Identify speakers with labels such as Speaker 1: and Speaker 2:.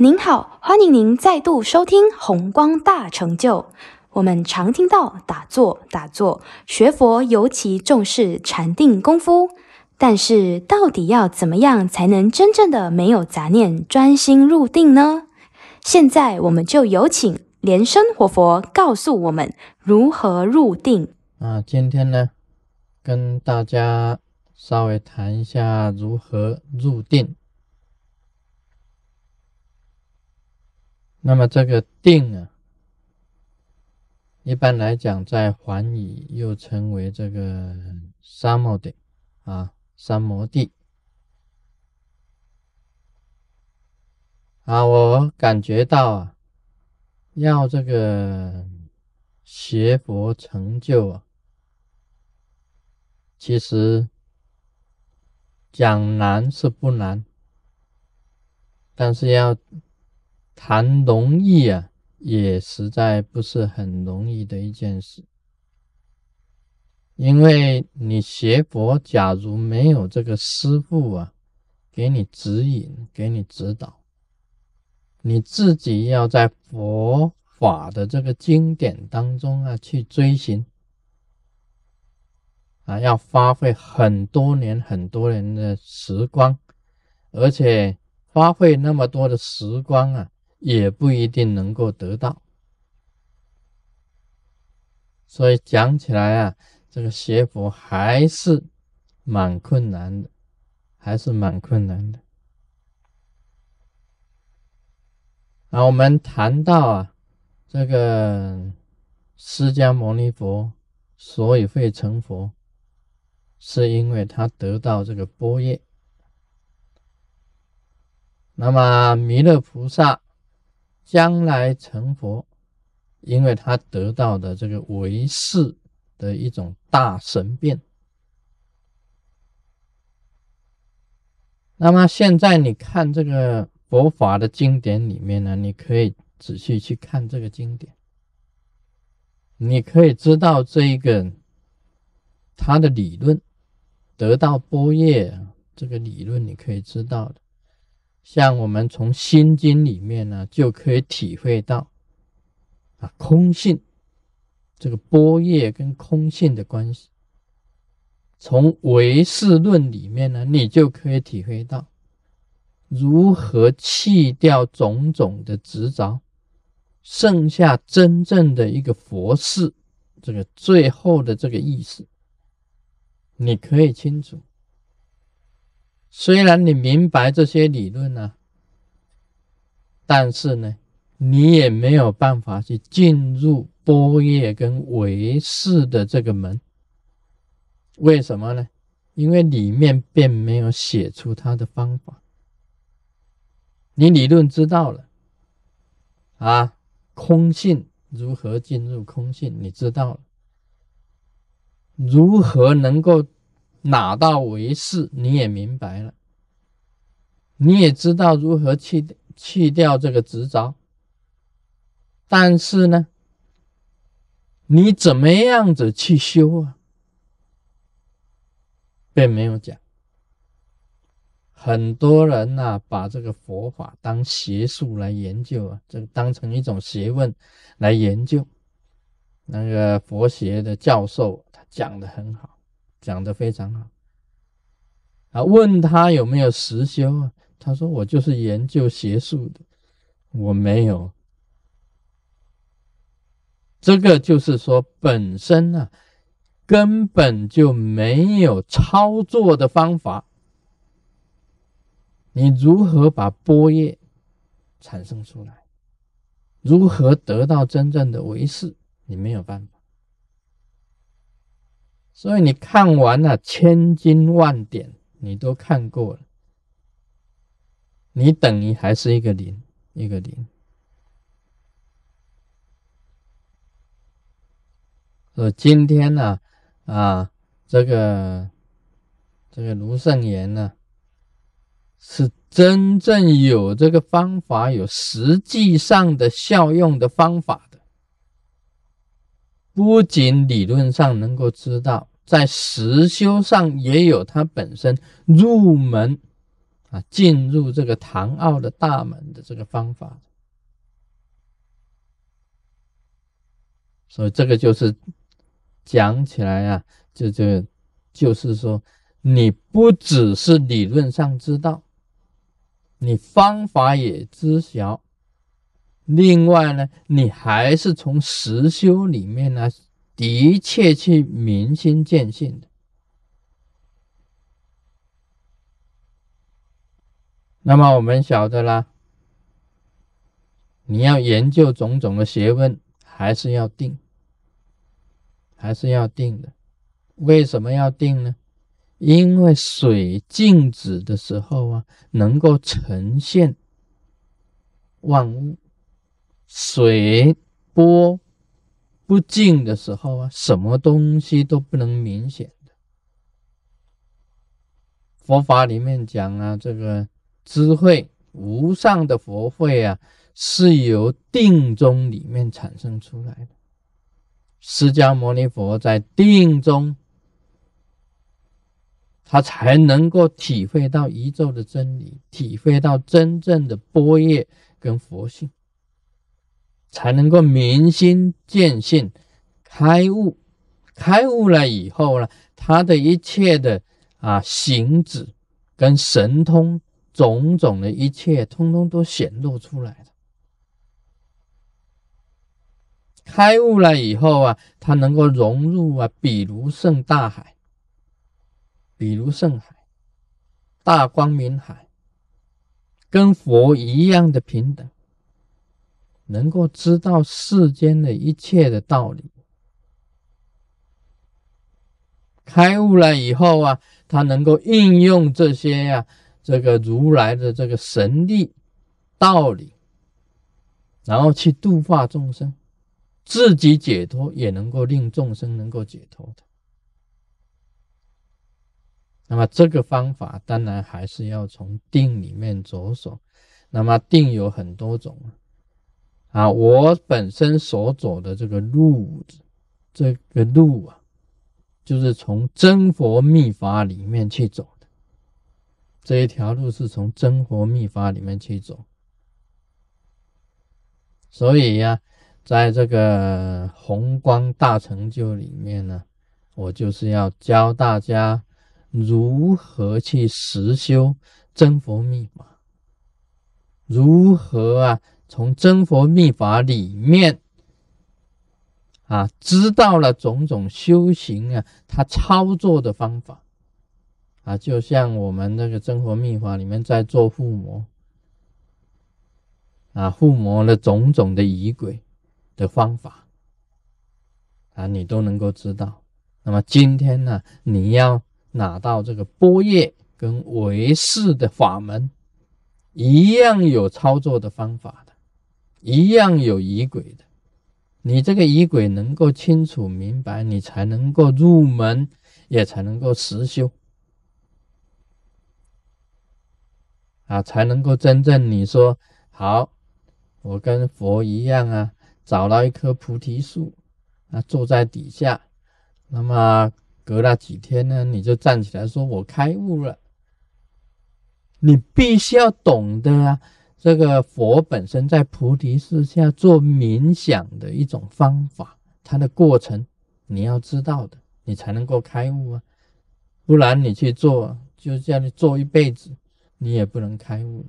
Speaker 1: 您好，欢迎您再度收听《红光大成就》。我们常听到打坐、打坐，学佛尤其重视禅定功夫。但是，到底要怎么样才能真正的没有杂念、专心入定呢？现在，我们就有请莲生活佛告诉我们如何入定。
Speaker 2: 啊，今天呢，跟大家稍微谈一下如何入定。那么这个定啊，一般来讲，在梵语又称为这个三摩地啊，三摩地啊。我感觉到啊，要这个学佛成就啊，其实讲难是不难，但是要。谈容易啊，也实在不是很容易的一件事。因为你学佛，假如没有这个师傅啊，给你指引、给你指导，你自己要在佛法的这个经典当中啊去追寻啊，要花费很多年、很多年的时光，而且花费那么多的时光啊。也不一定能够得到，所以讲起来啊，这个学佛还是蛮困难的，还是蛮困难的。啊，我们谈到啊，这个释迦牟尼佛所以会成佛，是因为他得到这个波叶。那么弥勒菩萨。将来成佛，因为他得到的这个唯识的一种大神变。那么现在你看这个佛法的经典里面呢，你可以仔细去看这个经典，你可以知道这一个他的理论，得到波叶这个理论，你可以知道的。像我们从心经里面呢，就可以体会到啊空性这个波叶跟空性的关系。从唯识论里面呢，你就可以体会到如何弃掉种种的执着，剩下真正的一个佛事，这个最后的这个意思，你可以清楚。虽然你明白这些理论呢，但是呢，你也没有办法去进入波叶跟唯识的这个门。为什么呢？因为里面并没有写出他的方法。你理论知道了啊，空性如何进入空性，你知道了，如何能够？哪道为是，你也明白了，你也知道如何去去掉这个执着，但是呢，你怎么样子去修啊，并没有讲。很多人呐，把这个佛法当学术来研究啊，这个当成一种学问来研究。那个佛学的教授他讲的很好。讲的非常好啊！问他有没有实修啊？他说：“我就是研究邪术的，我没有。”这个就是说，本身呢根本就没有操作的方法。你如何把波叶产生出来？如何得到真正的唯识？你没有办法。所以你看完了千经万典，你都看过了，你等于还是一个零，一个零。说今天呢，啊，这个这个卢圣言呢，是真正有这个方法，有实际上的效用的方法。不仅理论上能够知道，在实修上也有它本身入门啊，进入这个唐奥的大门的这个方法。所以这个就是讲起来啊，就就就是说，你不只是理论上知道，你方法也知晓，另外呢，你还是从实修里面呢，的确去明心见性的。那么我们晓得啦，你要研究种种的学问。还是要定，还是要定的。为什么要定呢？因为水静止的时候啊，能够呈现万物；水波不静的时候啊，什么东西都不能明显的。佛法里面讲啊，这个智慧无上的佛慧啊。是由定中里面产生出来的。释迦牟尼佛在定中，他才能够体会到宇宙的真理，体会到真正的波叶跟佛性，才能够明心见性，开悟。开悟了以后呢，他的一切的啊行止跟神通种种的一切，通通都显露出来了。开悟了以后啊，他能够融入啊，比如圣大海，比如圣海，大光明海，跟佛一样的平等，能够知道世间的一切的道理。开悟了以后啊，他能够应用这些呀，这个如来的这个神力道理，然后去度化众生。自己解脱，也能够令众生能够解脱的。那么这个方法当然还是要从定里面着手。那么定有很多种啊，我本身所走的这个路，这个路啊，就是从真佛密法里面去走的。这一条路是从真佛密法里面去走，所以呀。在这个宏光大成就里面呢，我就是要教大家如何去实修真佛密法，如何啊从真佛密法里面啊知道了种种修行啊，他操作的方法啊，就像我们那个真佛密法里面在做附魔啊，护魔的种种的仪轨。的方法啊，你都能够知道。那么今天呢，你要拿到这个波叶跟唯识的法门，一样有操作的方法的，一样有疑鬼的。你这个疑鬼能够清楚明白，你才能够入门，也才能够实修啊，才能够真正你说好，我跟佛一样啊。找到一棵菩提树，啊，坐在底下，那么隔了几天呢，你就站起来说：“我开悟了。”你必须要懂得啊，这个佛本身在菩提树下做冥想的一种方法，它的过程你要知道的，你才能够开悟啊，不然你去做，就叫你做一辈子，你也不能开悟。